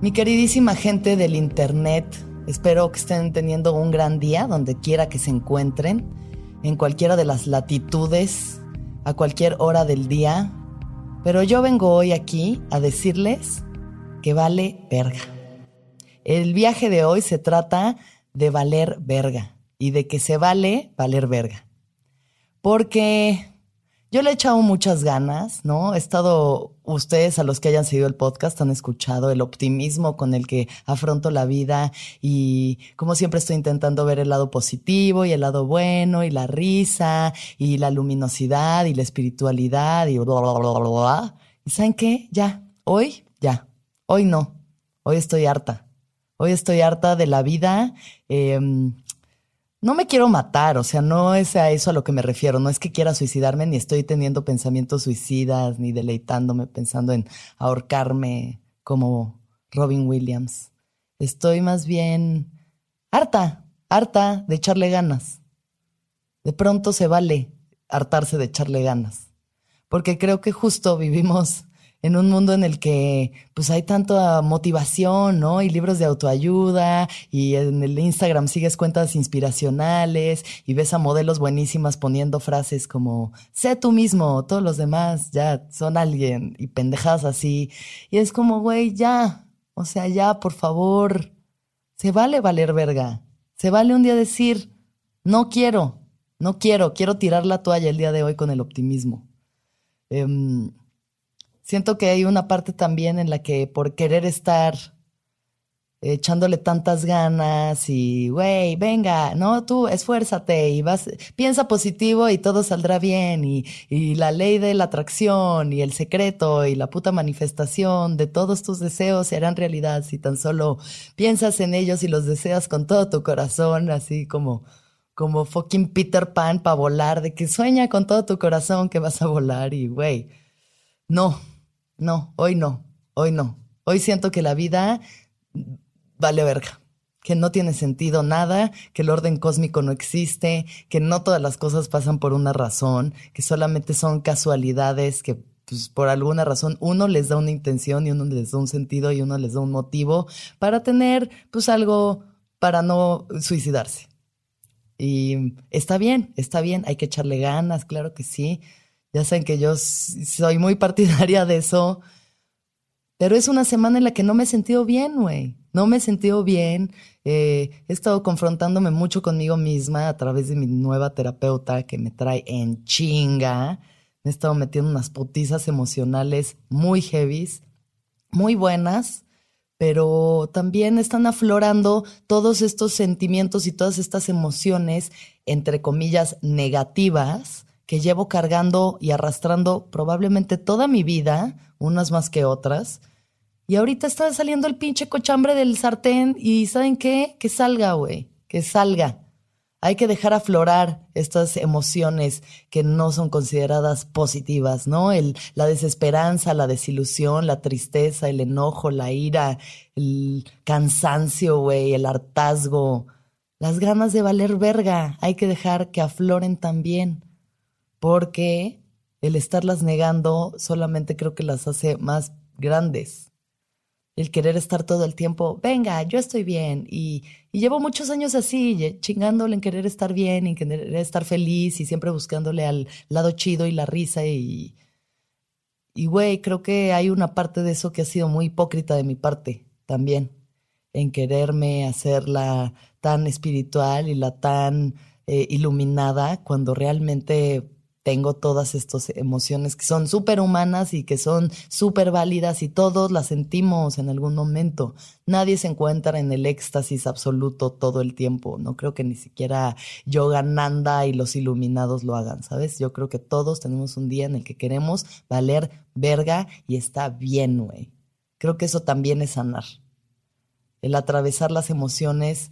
Mi queridísima gente del Internet, espero que estén teniendo un gran día donde quiera que se encuentren, en cualquiera de las latitudes, a cualquier hora del día. Pero yo vengo hoy aquí a decirles que vale verga. El viaje de hoy se trata de valer verga y de que se vale valer verga. Porque yo le he echado muchas ganas, ¿no? He estado, ustedes a los que hayan seguido el podcast han escuchado el optimismo con el que afronto la vida y como siempre estoy intentando ver el lado positivo y el lado bueno y la risa y la luminosidad y la espiritualidad y bla, bla, bla, bla. ¿Y saben qué? Ya, hoy, ya, hoy no, hoy estoy harta. Hoy estoy harta de la vida. Eh, no me quiero matar, o sea, no es a eso a lo que me refiero, no es que quiera suicidarme, ni estoy teniendo pensamientos suicidas, ni deleitándome pensando en ahorcarme como Robin Williams. Estoy más bien harta, harta de echarle ganas. De pronto se vale hartarse de echarle ganas, porque creo que justo vivimos en un mundo en el que pues hay tanta motivación, ¿no? Y libros de autoayuda y en el Instagram sigues cuentas inspiracionales y ves a modelos buenísimas poniendo frases como sé tú mismo, todos los demás ya son alguien y pendejadas así. Y es como, güey, ya, o sea, ya, por favor, se vale valer verga. Se vale un día decir, no quiero, no quiero, quiero tirar la toalla el día de hoy con el optimismo. Em, siento que hay una parte también en la que por querer estar echándole tantas ganas y, güey, venga, no, tú esfuérzate y vas, piensa positivo y todo saldrá bien y, y, la ley de la atracción y el secreto y la puta manifestación de todos tus deseos serán realidad si tan solo piensas en ellos y los deseas con todo tu corazón, así como, como fucking Peter Pan para volar, de que sueña con todo tu corazón que vas a volar y, güey, no, no, hoy no, hoy no. Hoy siento que la vida vale verga, que no tiene sentido nada, que el orden cósmico no existe, que no todas las cosas pasan por una razón, que solamente son casualidades que pues, por alguna razón uno les da una intención y uno les da un sentido y uno les da un motivo para tener pues algo para no suicidarse. Y está bien, está bien, hay que echarle ganas, claro que sí, ya saben que yo soy muy partidaria de eso. Pero es una semana en la que no me he sentido bien, güey. No me he sentido bien. Eh, he estado confrontándome mucho conmigo misma a través de mi nueva terapeuta que me trae en chinga. Me he estado metiendo unas putizas emocionales muy heavies, muy buenas, pero también están aflorando todos estos sentimientos y todas estas emociones, entre comillas, negativas, que llevo cargando y arrastrando probablemente toda mi vida, unas más que otras. Y ahorita está saliendo el pinche cochambre del sartén y ¿saben qué? Que salga, güey, que salga. Hay que dejar aflorar estas emociones que no son consideradas positivas, ¿no? El, la desesperanza, la desilusión, la tristeza, el enojo, la ira, el cansancio, güey, el hartazgo, las ganas de valer verga. Hay que dejar que afloren también, porque el estarlas negando solamente creo que las hace más grandes. El querer estar todo el tiempo, venga, yo estoy bien. Y, llevo muchos años así, chingándole en querer estar bien, en querer estar feliz y siempre buscándole al lado chido y la risa. Y, y güey, creo que hay una parte de eso que ha sido muy hipócrita de mi parte también, en quererme hacerla tan espiritual y la tan eh, iluminada cuando realmente tengo todas estas emociones que son súper humanas y que son súper válidas y todos las sentimos en algún momento. Nadie se encuentra en el éxtasis absoluto todo el tiempo. No creo que ni siquiera Yogananda y los iluminados lo hagan, ¿sabes? Yo creo que todos tenemos un día en el que queremos valer verga y está bien, güey. Creo que eso también es sanar. El atravesar las emociones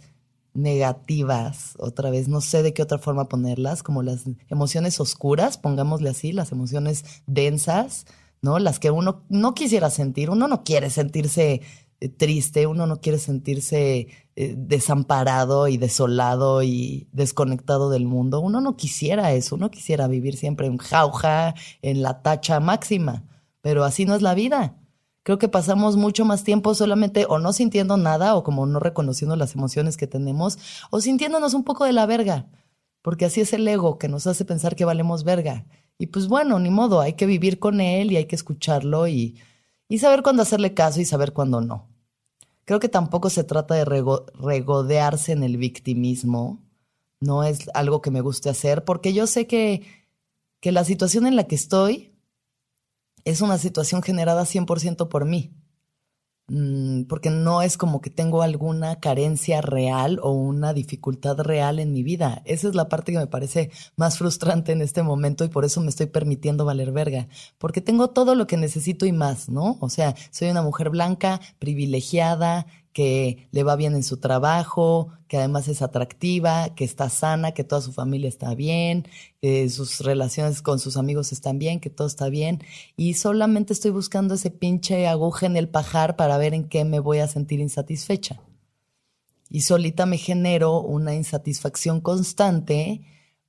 negativas, otra vez, no sé de qué otra forma ponerlas, como las emociones oscuras, pongámosle así, las emociones densas, ¿no? Las que uno no quisiera sentir, uno no quiere sentirse eh, triste, uno no quiere sentirse eh, desamparado y desolado y desconectado del mundo, uno no quisiera eso, uno quisiera vivir siempre en jauja, en la tacha máxima, pero así no es la vida creo que pasamos mucho más tiempo solamente o no sintiendo nada o como no reconociendo las emociones que tenemos o sintiéndonos un poco de la verga, porque así es el ego que nos hace pensar que valemos verga. Y pues bueno, ni modo, hay que vivir con él y hay que escucharlo y, saber cuándo hacerle caso y saber cuándo no. Creo que tampoco se trata de regodearse en el victimismo, no es algo que me guste hacer, porque yo sé que, que la situación en la que estoy es una situación generada 100% por mí, mm, porque no es como que tengo alguna carencia real o una dificultad real en mi vida. Esa es la parte que me parece más frustrante en este momento y por eso me estoy permitiendo valer verga, porque tengo todo lo que necesito y más, ¿no? O sea, soy una mujer blanca, privilegiada, que le va bien en su trabajo, que además es atractiva, que está sana, que toda su familia está bien, que sus relaciones con sus amigos están bien, que todo está bien. Y solamente estoy buscando ese pinche aguja en el pajar para ver en qué me voy a sentir insatisfecha. Y solita me genero una insatisfacción constante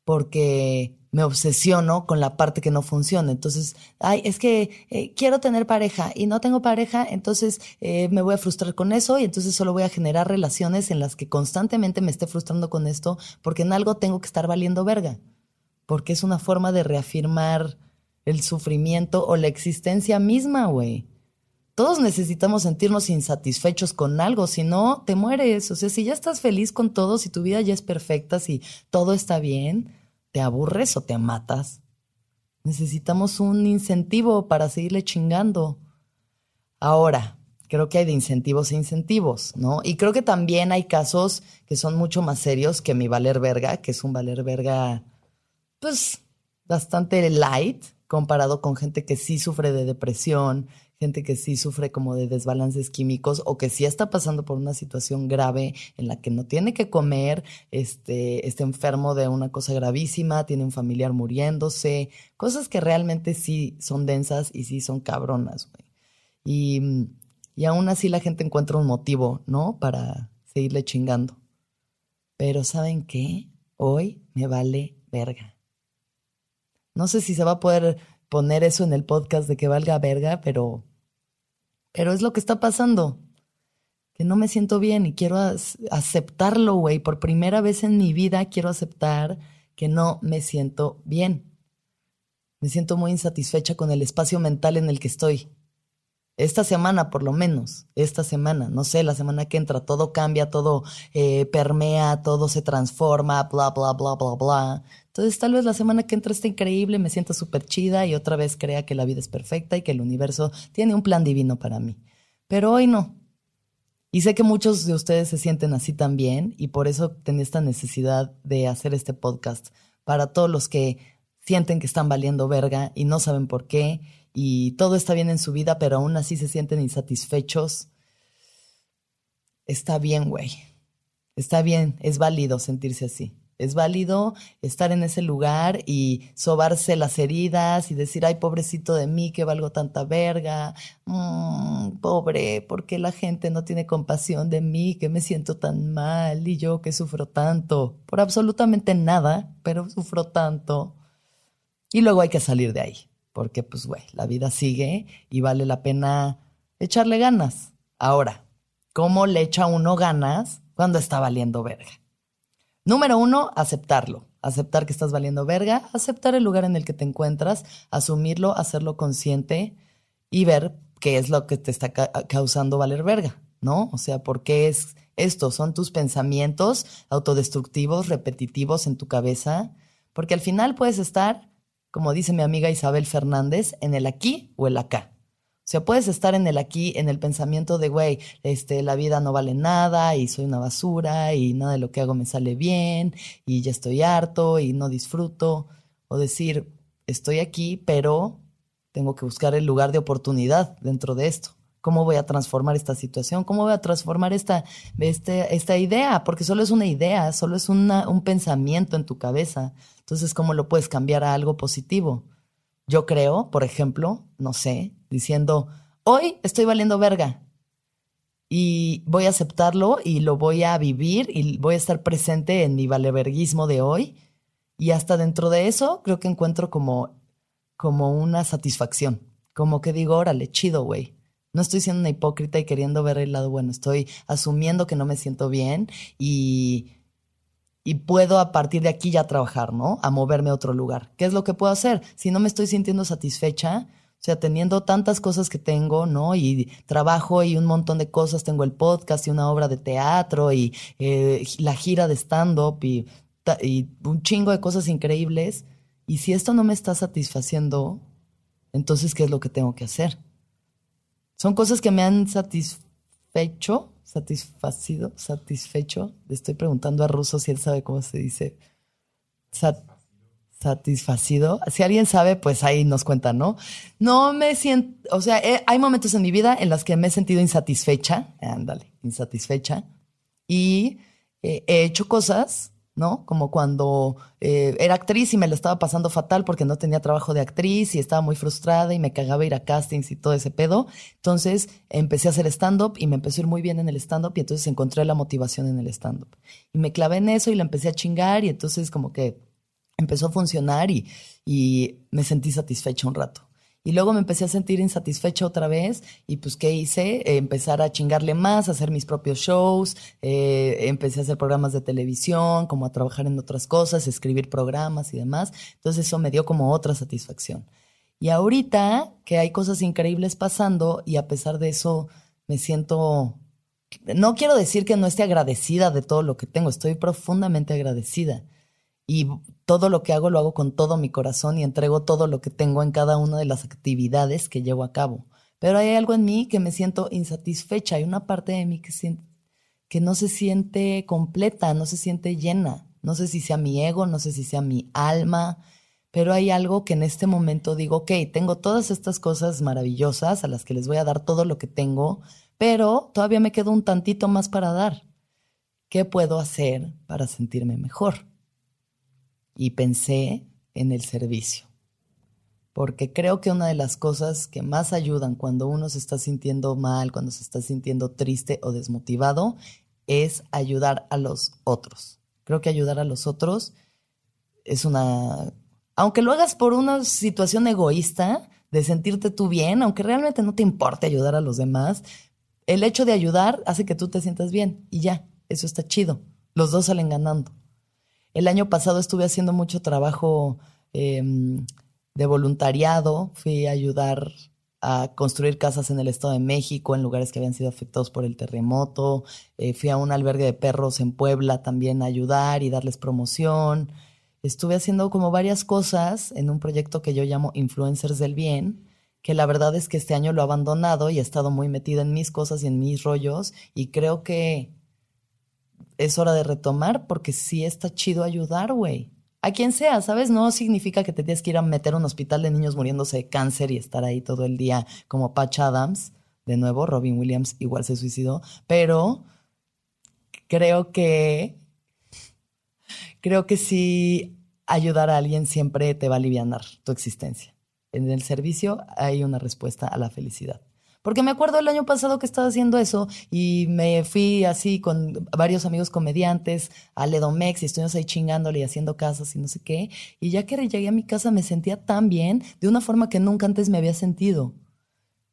porque me obsesiono con la parte que no funciona. Entonces, ay, es que eh, quiero tener pareja y no tengo pareja, entonces eh, me voy a frustrar con eso y entonces solo voy a generar relaciones en las que constantemente me esté frustrando con esto porque en algo tengo que estar valiendo verga. Porque es una forma de reafirmar el sufrimiento o la existencia misma, güey. Todos necesitamos sentirnos insatisfechos con algo, si no, te mueres. O sea, si ya estás feliz con todo, si tu vida ya es perfecta, si todo está bien, te aburres o te matas. Necesitamos un incentivo para seguirle chingando. Ahora, creo que hay de incentivos e incentivos, ¿no? Y creo que también hay casos que son mucho más serios que mi valer verga, que es un valer verga, pues, bastante light comparado con gente que sí sufre de depresión, gente que sí sufre como de desbalances químicos o que sí está pasando por una situación grave en la que no tiene que comer, este, está enfermo de una cosa gravísima, tiene un familiar muriéndose, cosas que realmente sí son densas y sí son cabronas, Y, y aún así la gente encuentra un motivo, ¿no? Para seguirle chingando. Pero ¿saben qué? Hoy me vale verga. No sé si se va a poder poner eso en el podcast de que valga verga, pero pero es lo que está pasando. Que no me siento bien y quiero aceptarlo, güey. Por primera vez en mi vida quiero aceptar que no me siento bien. Me siento muy insatisfecha con el espacio mental en el que estoy. Esta semana, por lo menos, esta semana, no sé, la semana que entra, todo cambia, todo eh, permea, todo se transforma, bla, bla, bla, bla, bla. Entonces, tal vez la semana que entra está increíble, me siento súper chida y otra vez crea que la vida es perfecta y que el universo tiene un plan divino para mí. Pero hoy no. Y sé que muchos de ustedes se sienten así también y por eso tenía esta necesidad de hacer este podcast para todos los que sienten que están valiendo verga y no saben por qué y todo está bien en su vida, pero aún así se sienten insatisfechos, está bien, güey. Está bien, es válido sentirse así. Es válido estar en ese lugar y sobarse las heridas y decir, ay, pobrecito de mí, que valgo tanta verga. Mm, pobre, porque la gente no tiene compasión de mí, que me siento tan mal y yo que sufro tanto. Por absolutamente nada, pero sufro tanto. Y luego hay que salir de ahí, porque pues, güey, la vida sigue y vale la pena echarle ganas. Ahora, ¿cómo le echa uno ganas cuando está valiendo verga? Número uno, aceptarlo. Aceptar que estás valiendo verga, aceptar el lugar en el que te encuentras, asumirlo, hacerlo consciente y ver qué es lo que te está causando valer verga, ¿no? O sea, ¿por qué es esto? ¿Son tus pensamientos autodestructivos, repetitivos en tu cabeza? Porque al final puedes estar, como dice mi amiga Isabel Fernández, en el aquí o el acá. O sea, puedes estar en el aquí, en el pensamiento de, güey, este, la vida no vale nada y soy una basura y nada de lo que hago me sale bien y ya estoy harto y no disfruto. O decir, estoy aquí, pero tengo que buscar el lugar de oportunidad dentro de esto. ¿Cómo voy a transformar esta situación? ¿Cómo voy a transformar esta, este, esta idea? Porque solo es una idea, solo es una, un pensamiento en tu cabeza. Entonces, ¿cómo lo puedes cambiar a algo positivo? Yo creo, por ejemplo, no sé, diciendo, hoy estoy valiendo verga y voy a aceptarlo y lo voy a vivir y voy a estar presente en mi valeverguismo de hoy. Y hasta dentro de eso creo que encuentro como, como una satisfacción. Como que digo, órale, chido, güey. No estoy siendo una hipócrita y queriendo ver el lado bueno. Estoy asumiendo que no me siento bien y y puedo a partir de aquí ya trabajar, ¿no? A moverme a otro lugar. ¿Qué es lo que puedo hacer? Si no me estoy sintiendo satisfecha, o sea, teniendo tantas cosas que tengo, ¿no? Y trabajo y un montón de cosas, tengo el podcast y una obra de teatro y eh, la gira de stand-up y, un chingo de cosas increíbles. Y si esto no me está satisfaciendo, entonces, ¿qué es lo que tengo que hacer? Son cosas que me han satisfecho, satisfacido, satisfecho. Le estoy preguntando a Russo si él sabe cómo se dice. Satisfacido. Si alguien sabe, pues ahí nos cuenta, ¿no? No me siento, o sea, hay momentos en mi vida en los que me he sentido insatisfecha, ándale, insatisfecha, y eh, he hecho cosas ¿no? Como cuando eh, era actriz y me lo estaba pasando fatal porque no tenía trabajo de actriz y estaba muy frustrada y me cagaba ir a castings y todo ese pedo. Entonces empecé a hacer stand-up y me empezó a ir muy bien en el stand-up y entonces encontré la motivación en el stand-up. Y me clavé en eso y la empecé a chingar y entonces como que empezó a funcionar y, y me sentí satisfecha un rato. Y luego me empecé a sentir insatisfecha otra vez y pues ¿qué hice? Empezar a chingarle más, hacer mis propios shows, eh, empecé a hacer programas de televisión, como a trabajar en otras cosas, escribir programas y demás. Entonces eso me dio como otra satisfacción. Y ahorita que hay cosas increíbles pasando y a pesar de eso me siento, no quiero decir que no esté agradecida de todo lo que tengo, estoy profundamente agradecida y todo lo que hago lo hago con todo mi corazón y entrego todo lo que tengo en cada una de las actividades que llevo a cabo. Pero hay algo en mí que me siento insatisfecha, hay una parte de mí que, que no se siente completa, no se siente llena. No sé si sea mi ego, no sé si sea mi alma, pero hay algo que en este momento digo, ok, tengo todas estas cosas maravillosas a las que les voy a dar todo lo que tengo, pero todavía me queda un tantito más para dar. ¿Qué puedo hacer para sentirme mejor? Y pensé en el servicio. Porque creo que una de las cosas que más ayudan cuando uno se está sintiendo mal, cuando se está sintiendo triste o desmotivado, es ayudar a los otros. Creo que ayudar a los otros es una... Aunque lo hagas por una situación egoísta, de sentirte tú bien, aunque realmente no te importe ayudar a los demás, el hecho de ayudar hace que tú te sientas bien y ya, eso está chido. Los dos salen ganando. El año pasado estuve haciendo mucho trabajo em, de voluntariado, fui a ayudar a construir casas en el Estado de México, en lugares que habían sido afectados por el terremoto. Eh, fui a un albergue de perros en Puebla también a ayudar y darles promoción. Estuve haciendo como varias cosas en un proyecto que yo llamo Influencers del Bien, que la verdad es que este año lo he abandonado y he estado muy metida en mis cosas y en mis rollos y creo que es hora de retomar porque sí está chido ayudar, güey. A quien sea, ¿sabes? No significa que te tienes que ir a meter a un hospital de niños muriéndose de cáncer y estar ahí todo el día como Patch Adams. De nuevo, Robin Williams igual se suicidó. Pero creo que creo que sí ayudar a alguien siempre te va a aliviar tu existencia. En el servicio hay una respuesta a la felicidad. Porque me acuerdo el año pasado que estaba haciendo eso y me fui así con varios amigos comediantes a Ledomex y estuvimos ahí chingándole y haciendo casas y no sé qué. Y ya que llegué a mi casa me sentía tan bien de una forma que nunca antes me había sentido.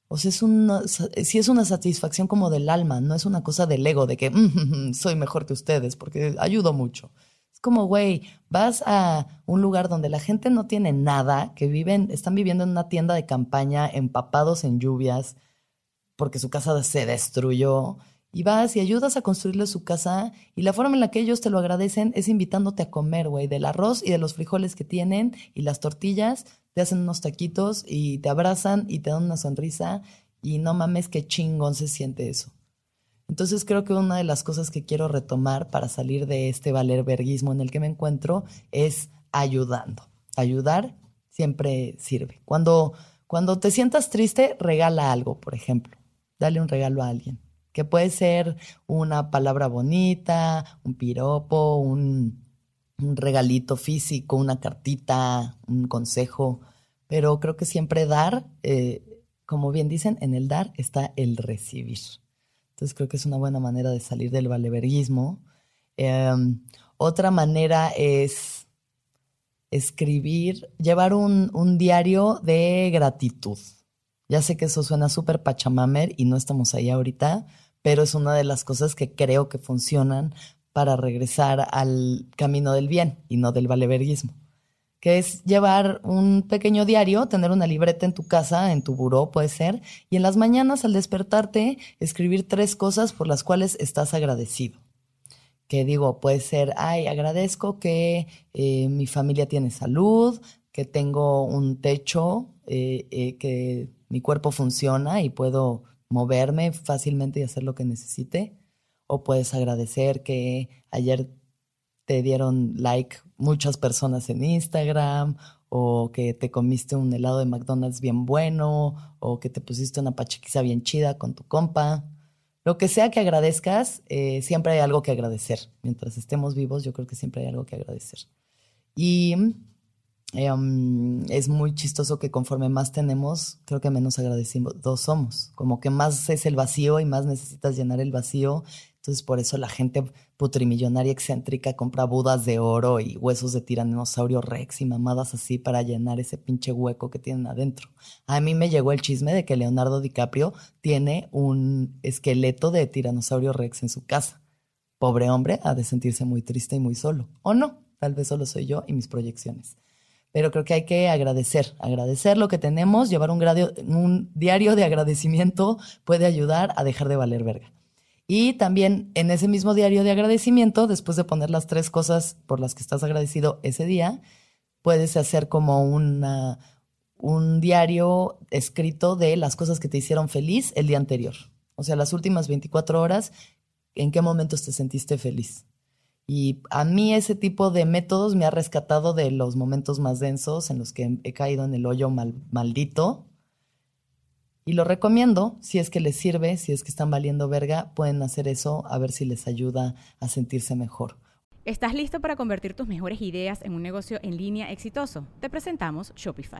O sea, es una, sí es una satisfacción como del alma, no es una cosa del ego de que mm, soy mejor que ustedes porque ayudo mucho. Es como, güey, vas a un lugar donde la gente no tiene nada, que viven, están viviendo en una tienda de campaña, empapados en lluvias, porque su casa se destruyó. Y vas y ayudas a construirle su casa y la forma en la que ellos te lo agradecen es invitándote a comer, güey, del arroz y de los frijoles que tienen y las tortillas, te hacen unos taquitos y te abrazan y te dan una sonrisa y no mames qué chingón se siente eso. Entonces creo que una de las cosas que quiero retomar para salir de este valerberguismo en el que me encuentro es ayudando. Ayudar siempre sirve. Cuando, cuando te sientas triste, regala algo, por ejemplo. Dale un regalo a alguien, que puede ser una palabra bonita, un piropo, un, regalito físico, una cartita, un consejo, pero creo que siempre dar, eh, como bien dicen, en el dar está el recibir. Entonces creo que es una buena manera de salir del valeverguismo. Em, otra manera es escribir, llevar un diario de gratitud. Ya sé que eso suena súper pachamamer y no estamos ahí ahorita, pero es una de las cosas que creo que funcionan para regresar al camino del bien y no del valeverguismo, que es llevar un pequeño diario, tener una libreta en tu casa, en tu buró puede ser, y en las mañanas al despertarte escribir tres cosas por las cuales estás agradecido. Que digo, puede ser, ay, agradezco que eh, mi familia tiene salud, que tengo un techo, eh, eh, que mi cuerpo funciona y puedo moverme fácilmente y hacer lo que necesite o puedes agradecer que ayer te dieron like muchas personas en Instagram o que te comiste un helado de McDonald's bien bueno o que te pusiste una pachiquiza bien chida con tu compa. Lo que sea que agradezcas, eh, siempre hay algo que agradecer. Mientras estemos vivos, yo creo que siempre hay algo que agradecer. Y em, es muy chistoso que conforme más tenemos, creo que menos agradecidos somos. Como que más es el vacío y más necesitas llenar el vacío entonces, por eso la gente putrimillonaria excéntrica compra budas de oro y huesos de tiranosaurio rex y mamadas así para llenar ese pinche hueco que tienen adentro. A mí me llegó el chisme de que Leonardo DiCaprio tiene un esqueleto de tiranosaurio rex en su casa. Pobre hombre, ha de sentirse muy triste y muy solo. O no, tal vez solo soy yo y mis proyecciones. Pero creo que hay que agradecer, agradecer lo que tenemos, llevar un, diario de agradecimiento puede ayudar a dejar de valer verga. Y también en ese mismo diario de agradecimiento, después de poner las tres cosas por las que estás agradecido ese día, puedes hacer como una, un diario escrito de las cosas que te hicieron feliz el día anterior. O sea, las últimas 24 horas, ¿en qué momentos te sentiste feliz? Y a mí ese tipo de métodos me ha rescatado de los momentos más densos en los que he caído en el hoyo maldito y lo recomiendo, si es que les sirve, si es que están valiendo verga, pueden hacer eso a ver si les ayuda a sentirse mejor. ¿Estás listo para convertir tus mejores ideas en un negocio en línea exitoso? Te presentamos Shopify.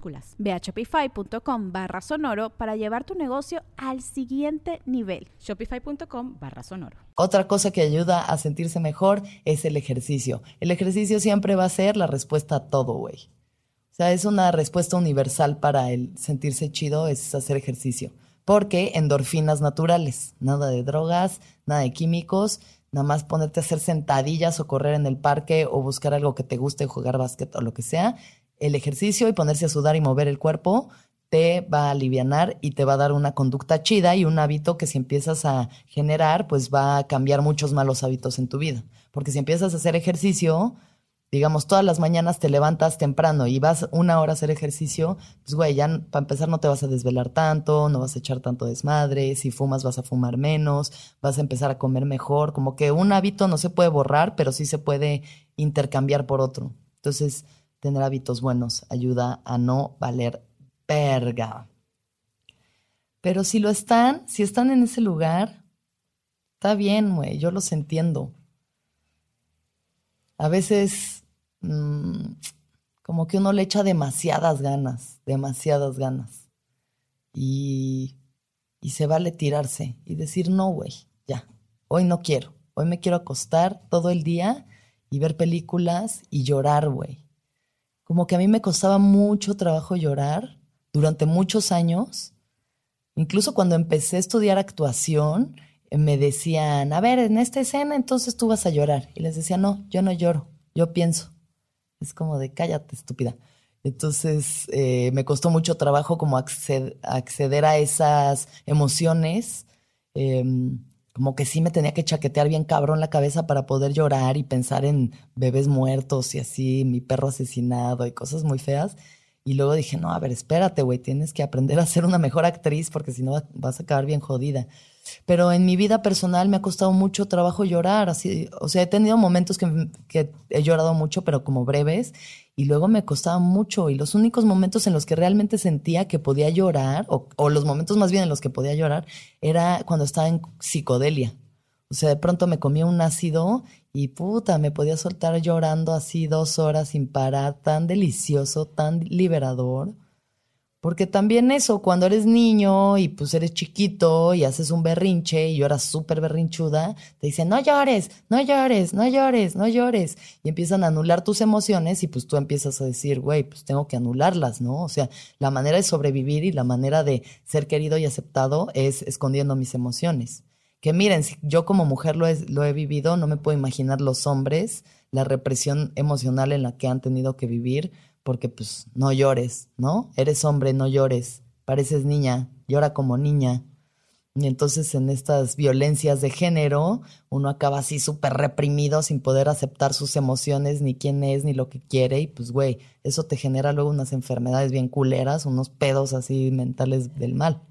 Ve a shopify.com barra sonoro para llevar tu negocio al siguiente nivel. Shopify.com barra sonoro. Otra cosa que ayuda a sentirse mejor es el ejercicio. El ejercicio siempre va a ser la respuesta a todo, güey. O sea, es una respuesta universal para el sentirse chido, es hacer ejercicio. Porque endorfinas naturales, nada de drogas, nada de químicos, nada más ponerte a hacer sentadillas o correr en el parque o buscar algo que te guste, jugar básquet o lo que sea, el ejercicio y ponerse a sudar y mover el cuerpo te va a aliviar y te va a dar una conducta chida y un hábito que si empiezas a generar, pues va a cambiar muchos malos hábitos en tu vida. Porque si empiezas a hacer ejercicio, digamos, todas las mañanas te levantas temprano y vas una hora a hacer ejercicio, pues güey, ya para empezar no te vas a desvelar tanto, no vas a echar tanto desmadre, si fumas vas a fumar menos, vas a empezar a comer mejor, como que un hábito no se puede borrar, pero sí se puede intercambiar por otro. Entonces, tener hábitos buenos ayuda a no valer verga. Pero si lo están, si están en ese lugar, está bien, güey, yo los entiendo. A veces Mm, como que uno le echa demasiadas ganas, demasiadas ganas. Y, y se vale tirarse y decir, no, güey, ya, hoy no quiero. Hoy me quiero acostar todo el día y ver películas y llorar, güey. Como que a mí me costaba mucho trabajo llorar durante muchos años. Incluso cuando empecé a estudiar actuación, eh, me decían, a ver, en esta escena entonces tú vas a llorar. Y les decía, no, yo no lloro, yo pienso. Es como de cállate, estúpida. Entonces eh, me costó mucho trabajo como acceder, a esas emociones. Em, como que sí me tenía que chaquetear bien cabrón la cabeza para poder llorar y pensar en bebés muertos y así, mi perro asesinado y cosas muy feas. Y luego dije, no, a ver, espérate, güey, tienes que aprender a ser una mejor actriz porque si no vas a acabar bien jodida. Pero en mi vida personal me ha costado mucho trabajo llorar, así, o sea, he tenido momentos que, he llorado mucho, pero como breves, y luego me costaba mucho, y los únicos momentos en los que realmente sentía que podía llorar, o, o los momentos más bien en los que podía llorar, era cuando estaba en psicodelia. O sea, de pronto me comía un ácido y puta, me podía soltar llorando así dos horas sin parar, tan delicioso, tan liberador. Porque también eso, cuando eres niño y pues eres chiquito y haces un berrinche y lloras súper berrinchuda, te dicen, no llores, no llores, no llores, no llores. Y empiezan a anular tus emociones y pues tú empiezas a decir, güey, pues tengo que anularlas, ¿no? O sea, la manera de sobrevivir y la manera de ser querido y aceptado es escondiendo mis emociones. Que miren, si yo como mujer lo he, lo he vivido, no me puedo imaginar los hombres, la represión emocional en la que han tenido que vivir porque pues no llores, ¿no? Eres hombre, no llores, pareces niña, llora como niña. Y entonces en estas violencias de género uno acaba así súper reprimido sin poder aceptar sus emociones, ni quién es, ni lo que quiere. Y pues, güey, eso te genera luego unas enfermedades bien culeras, unos pedos así mentales del mal.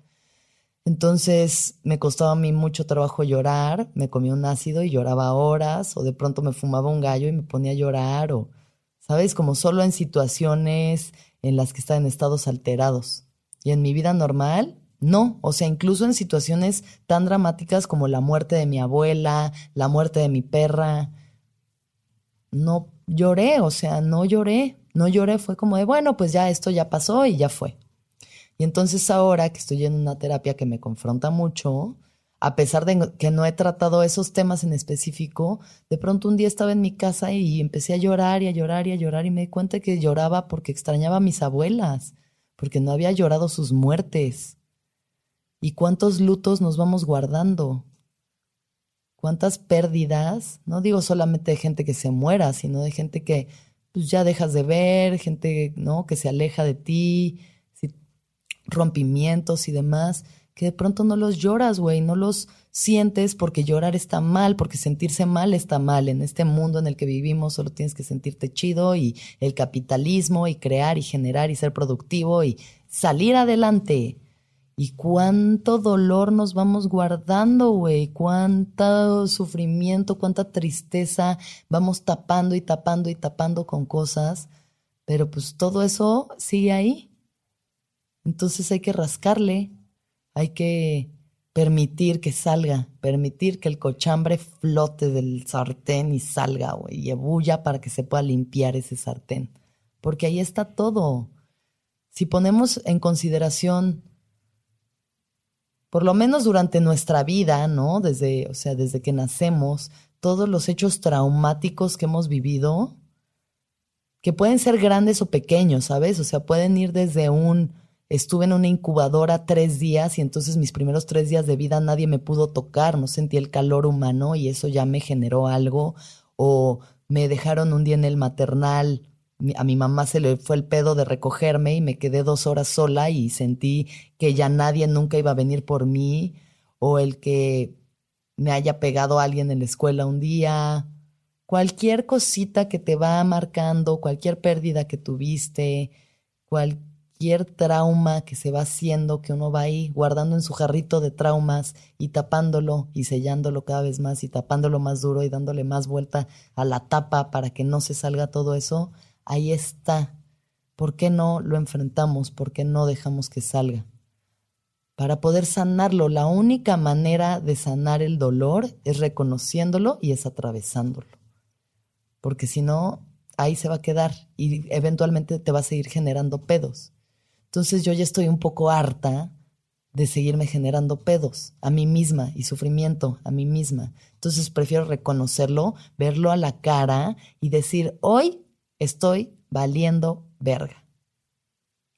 Entonces me costaba a mí mucho trabajo llorar, me comía un ácido y lloraba horas, o de pronto me fumaba un gallo y me ponía a llorar, o ¿sabes? Como solo en situaciones en las que estaba en estados alterados. Y en mi vida normal, no. O sea, incluso en situaciones tan dramáticas como la muerte de mi abuela, la muerte de mi perra, no lloré, o sea, no lloré. No lloré, fue como de, bueno, pues ya esto ya pasó y ya fue. Y entonces ahora que estoy en una terapia que me confronta mucho, a pesar de que no he tratado esos temas en específico, de pronto un día estaba en mi casa y empecé a llorar y a llorar y a llorar y me di cuenta que lloraba porque extrañaba a mis abuelas, porque no había llorado sus muertes. ¿Y cuántos lutos nos vamos guardando? ¿Cuántas pérdidas? No digo solamente de gente que se muera, sino de gente que pues ya dejas de ver, gente, ¿no? que se aleja de ti, rompimientos y demás que de pronto no los lloras, güey, no los sientes porque llorar está mal, porque sentirse mal está mal. En este mundo en el que vivimos solo tienes que sentirte chido y el capitalismo y crear y generar y ser productivo y salir adelante. Y cuánto dolor nos vamos guardando, güey, cuánto sufrimiento, cuánta tristeza vamos tapando y tapando y tapando con cosas, pero pues todo eso sigue ahí. Entonces hay que rascarle, hay que permitir que salga, permitir que el cochambre flote del sartén y salga, y ebulla para que se pueda limpiar ese sartén. Porque ahí está todo. Si ponemos en consideración, por lo menos durante nuestra vida, ¿no? Desde, o sea, desde que nacemos, todos los hechos traumáticos que hemos vivido, que pueden ser grandes o pequeños, ¿sabes? O sea, pueden ir desde un estuve en una incubadora tres días y entonces mis primeros tres días de vida nadie me pudo tocar, no sentí el calor humano y eso ya me generó algo. O me dejaron un día en el maternal, a mi mamá se le fue el pedo de recogerme y me quedé dos horas sola y sentí que ya nadie nunca iba a venir por mí. O el que me haya pegado a alguien en la escuela un día, cualquier cosita que te va marcando, cualquier pérdida que tuviste, cualquier trauma que se va haciendo, que uno va ahí guardando en su jarrito de traumas y tapándolo y sellándolo cada vez más y tapándolo más duro y dándole más vuelta a la tapa para que no se salga todo eso, ahí está. ¿Por qué no lo enfrentamos? ¿Por qué no dejamos que salga? para poder sanarlo. La única manera de sanar el dolor es reconociéndolo y es atravesándolo. Porque si no, ahí se va a quedar y eventualmente te va a seguir generando pedos. Entonces yo ya estoy un poco harta de seguirme generando pedos a mí misma y sufrimiento a mí misma. Entonces prefiero reconocerlo, verlo a la cara y decir, hoy estoy valiendo verga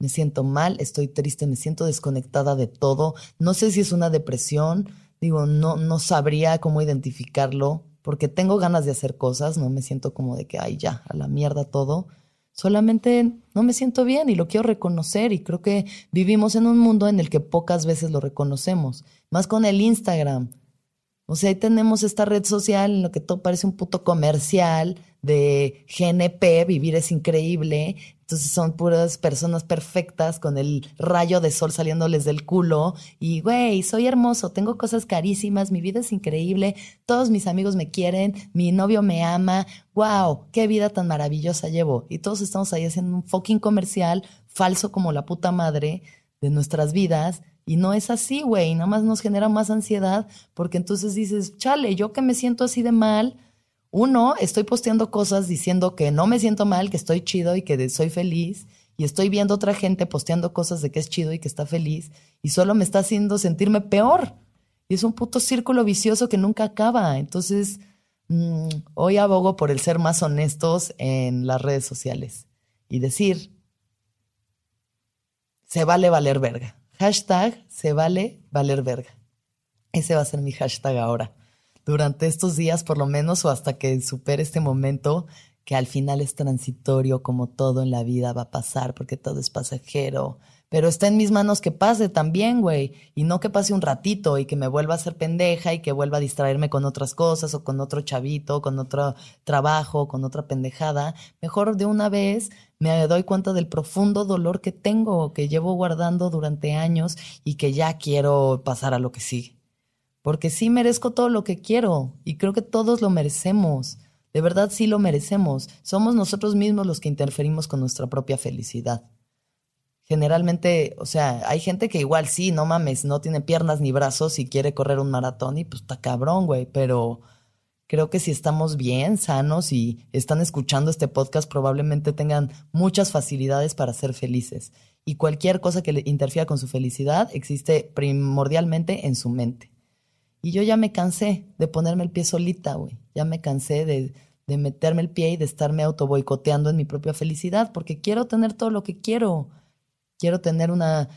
me siento mal, estoy triste, me siento desconectada de todo. No sé si es una depresión, digo, no, no sabría cómo identificarlo, porque tengo ganas de hacer cosas, no me siento como de que, ay, ya, a la mierda todo. Solamente no me siento bien y lo quiero reconocer y creo que vivimos en un mundo en el que pocas veces lo reconocemos, más con el Instagram. O sea, ahí tenemos esta red social en lo que todo parece un puto comercial de GNP, vivir es increíble, entonces son puras personas perfectas con el rayo de sol saliéndoles del culo. Y, güey, soy hermoso, tengo cosas carísimas, mi vida es increíble, todos mis amigos me quieren, mi novio me ama. ¡Wow! ¡Qué vida tan maravillosa llevo! Y todos estamos ahí haciendo un fucking comercial falso como la puta madre de nuestras vidas. Y no es así, güey. Nada más nos genera más ansiedad porque entonces dices, chale, yo que me siento así de mal uno, estoy posteando cosas diciendo que no me siento mal, que estoy chido y que soy feliz, y estoy viendo otra gente posteando cosas de que es chido y que está feliz, y solo me está haciendo sentirme peor. Y es un puto círculo vicioso que nunca acaba. Entonces, mm, hoy abogo por el ser más honestos en las redes sociales y decir, se vale valer verga. Hashtag se vale valer verga. Ese va a ser mi hashtag ahora durante estos días por lo menos o hasta que supere este momento que al final es transitorio como todo en la vida va a pasar porque todo es pasajero. Pero está en mis manos que pase también, güey. Y no que pase un ratito y que me vuelva a hacer pendeja y que vuelva a distraerme con otras cosas o con otro chavito, con otro trabajo, con otra pendejada. Mejor de una vez me doy cuenta del profundo dolor que tengo, que llevo guardando durante años y que ya quiero pasar a lo que sigue porque sí merezco todo lo que quiero y creo que todos lo merecemos. De verdad sí lo merecemos. Somos nosotros mismos los que interferimos con nuestra propia felicidad. Generalmente, o sea, hay gente que igual sí, no mames, no tiene piernas ni brazos y quiere correr un maratón y pues está cabrón, güey, pero creo que si estamos bien, sanos y están escuchando este podcast, probablemente tengan muchas facilidades para ser felices. Y cualquier cosa que le interfiera con su felicidad existe primordialmente en su mente. Y yo ya me cansé de ponerme el pie solita, güey. Ya me cansé de, de meterme el pie y de estarme auto boicoteando en mi propia felicidad, porque quiero tener todo lo que quiero. Quiero tener una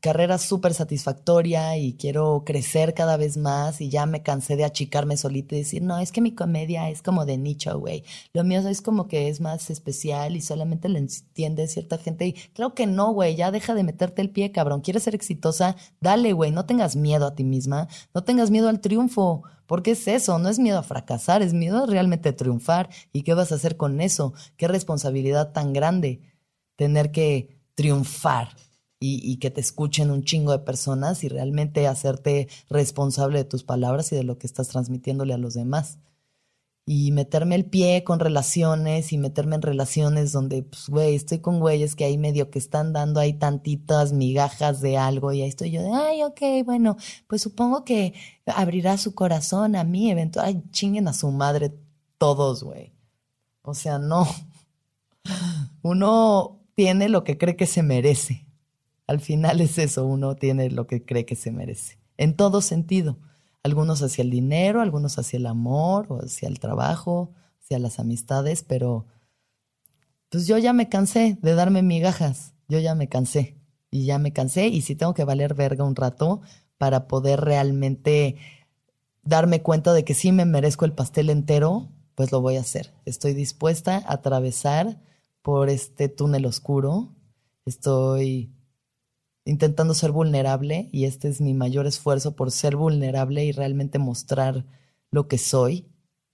carrera súper satisfactoria y quiero crecer cada vez más y ya me cansé de achicarme solita y decir, no, es que mi comedia es como de nicho, güey. Lo mío es como que es más especial y solamente lo entiende cierta gente. Y creo que no, güey, ya deja de meterte el pie, cabrón. ¿Quieres ser exitosa? Dale, güey, no tengas miedo a ti misma, no tengas miedo al triunfo. Porque es eso, no es miedo a fracasar, es miedo a realmente triunfar. ¿Y qué vas a hacer con eso? Qué responsabilidad tan grande tener que triunfar y, que te escuchen un chingo de personas y realmente hacerte responsable de tus palabras y de lo que estás transmitiéndole a los demás. Y meterme el pie con relaciones y meterme en relaciones donde, pues, güey, estoy con güeyes que ahí medio que están dando ahí tantitas migajas de algo y ahí estoy yo de, ay, ok, bueno, pues supongo que abrirá su corazón a mí, eventualmente, ay, chinguen a su madre todos, güey. O sea, no. Uno tiene lo que cree que se merece al final es eso, uno tiene lo que cree que se merece, en todo sentido. Algunos hacia el dinero, algunos hacia el amor, o hacia el trabajo, hacia las amistades, pero pues yo ya me cansé de darme migajas, yo ya me cansé. y ya me cansé y si tengo que valer verga un rato para poder realmente darme cuenta de que sí me merezco el pastel entero, pues lo voy a hacer. Estoy dispuesta a atravesar por este túnel oscuro. Estoy intentando ser vulnerable y este es mi mayor esfuerzo por ser vulnerable y realmente mostrar lo que soy,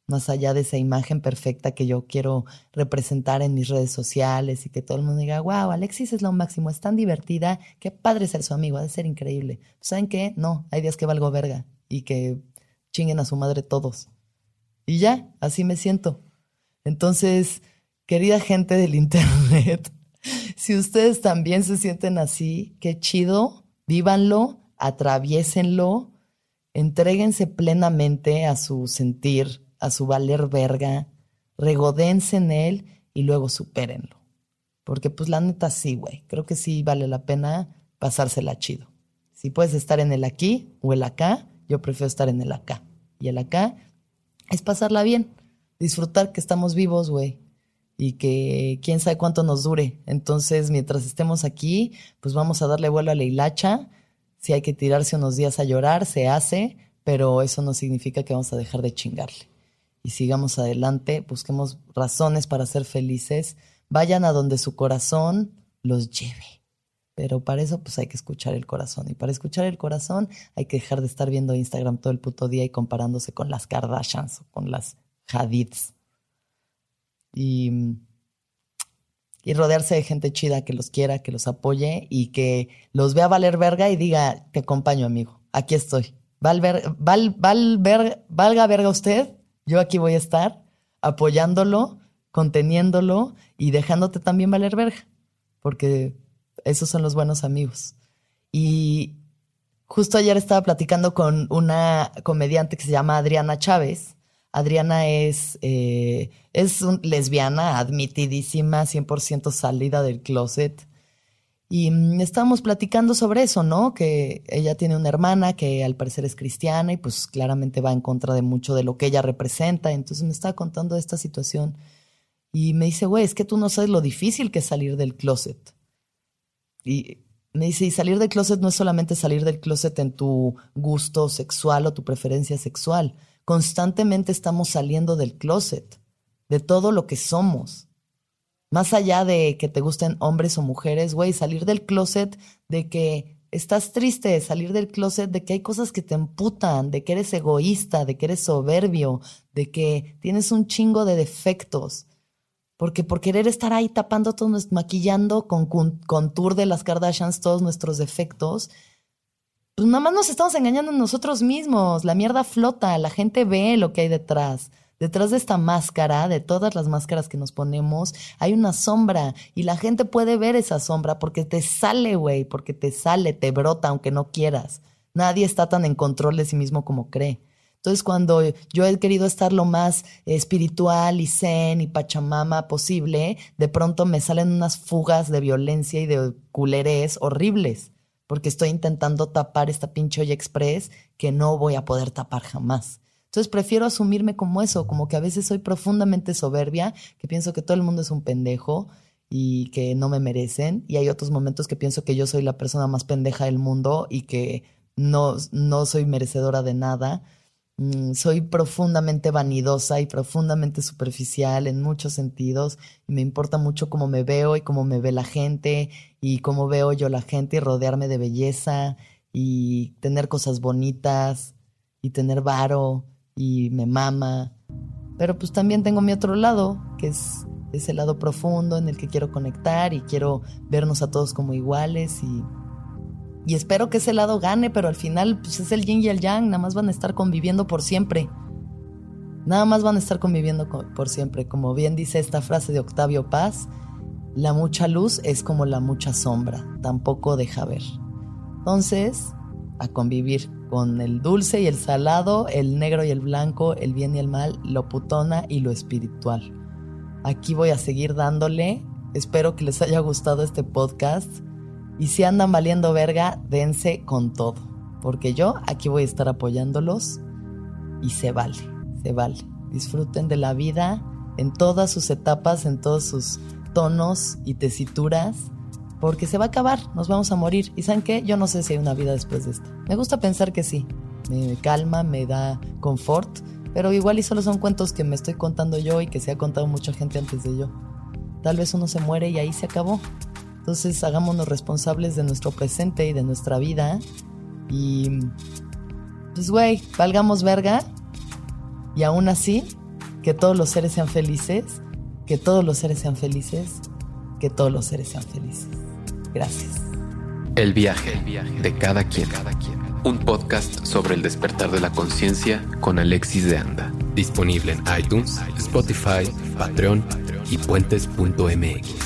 más allá de esa imagen perfecta que yo quiero representar en mis redes sociales y que todo el mundo diga, wow, Alexis es lo máximo, es tan divertida, qué padre ser su amigo, ha de ser increíble. ¿Saben qué? No, hay días que valgo verga y que chinguen a su madre todos. Y ya, así me siento. Entonces, querida gente del Internet, si ustedes también se sienten así, qué chido, vívanlo, atraviesenlo, entréguense plenamente a su sentir, a su valer verga, regodense en él y luego supérenlo. Porque pues la neta sí, güey, creo que sí vale la pena pasársela chido. Si puedes estar en el aquí o el acá, yo prefiero estar en el acá. Y el acá es pasarla bien, disfrutar que estamos vivos, güey, y que quién sabe cuánto nos dure. Entonces, mientras estemos aquí, pues vamos a darle vuelo a la hilacha. Si hay que tirarse unos días a llorar, se hace, pero eso no significa que vamos a dejar de chingarle. Y sigamos adelante, busquemos razones para ser felices, vayan a donde su corazón los lleve. Pero para eso pues hay que escuchar el corazón. Y para escuchar el corazón hay que dejar de estar viendo Instagram todo el puto día y comparándose con las Kardashians o con las Hadids y, y rodearse de gente chida que los quiera, que los apoye y que los vea valer verga y diga, te acompaño, amigo, aquí estoy. Val, val, val, valga verga usted, yo aquí voy a estar apoyándolo, conteniéndolo y dejándote también valer verga, porque esos son los buenos amigos. Y justo ayer estaba platicando con una comediante que se llama Adriana Chávez Adriana es, eh, es lesbiana, admitidísima, 100% salida del closet. Y mm, estábamos platicando sobre eso, ¿no? Que ella tiene una hermana que al parecer es cristiana y pues claramente va en contra de mucho de lo que ella representa. Entonces me estaba contando esta situación y me dice, güey, es que tú no sabes lo difícil que es salir del closet. Y me dice, y salir del closet no es solamente salir del closet en tu gusto sexual o tu preferencia sexual constantemente estamos saliendo del closet, de todo lo que somos. Más allá de que te gusten hombres o mujeres, güey, salir del closet de que estás triste, salir del closet de que hay cosas que te emputan, de que eres egoísta, de que eres soberbio, de que tienes un chingo de defectos. Porque por querer estar ahí tapando todos, maquillando con contour de las Kardashians todos nuestros defectos, pues nada más nos estamos engañando nosotros mismos. La mierda flota, la gente ve lo que hay detrás. Detrás de esta máscara, de todas las máscaras que nos ponemos, hay una sombra y la gente puede ver esa sombra porque te sale, güey, porque te sale, te brota aunque no quieras. Nadie está tan en control de sí mismo como cree. Entonces, cuando yo he querido estar lo más espiritual y zen y pachamama posible, de pronto me salen unas fugas de violencia y de culerés horribles porque estoy intentando tapar esta pinche olla express que no voy a poder tapar jamás. Entonces prefiero asumirme como eso, como que a veces soy profundamente soberbia, que pienso que todo el mundo es un pendejo y que no me merecen, y hay otros momentos que pienso que yo soy la persona más pendeja del mundo y que no, no soy merecedora de nada. Mm, soy profundamente vanidosa y profundamente superficial en muchos sentidos y me importa mucho cómo me veo y cómo me ve la gente y cómo veo yo la gente y rodearme de belleza y tener cosas bonitas y tener varo y me mama. Pero pues también tengo mi otro lado, que es ese lado profundo en el que quiero conectar y quiero vernos a todos como iguales y y espero que ese lado gane, pero al final pues es el yin y el yang, nada más van a estar conviviendo por siempre. Nada más van a estar conviviendo por siempre. Como bien dice esta frase de Octavio Paz, la mucha luz es como la mucha sombra, tampoco deja ver. Entonces, a convivir con el dulce y el salado, el negro y el blanco, el bien y el mal, lo putona y lo espiritual. Aquí voy a seguir dándole. Espero que les haya gustado este podcast. Y si andan valiendo verga, dense con todo. Porque yo aquí voy a estar apoyándolos y se vale, se vale. Disfruten de la vida en todas sus etapas, en todos sus tonos y tesituras porque se va a acabar, nos vamos a morir. ¿Y saben qué? Yo no sé si hay una vida después de esto. Me gusta pensar que sí. Me calma, me da confort, pero igual y solo son cuentos que me estoy contando yo y que se ha contado mucha gente antes de yo. Tal vez uno se muere y ahí se acabó. Entonces hagámonos responsables de nuestro presente y de nuestra vida. Y pues güey, valgamos verga. Y aún así, que todos los seres sean felices, que todos los seres sean felices, que todos los seres sean felices. Gracias. El viaje, de cada quien. Un podcast sobre el despertar de la conciencia con Alexis de Anda. Disponible en iTunes, Spotify, Patreon y puentes.mx.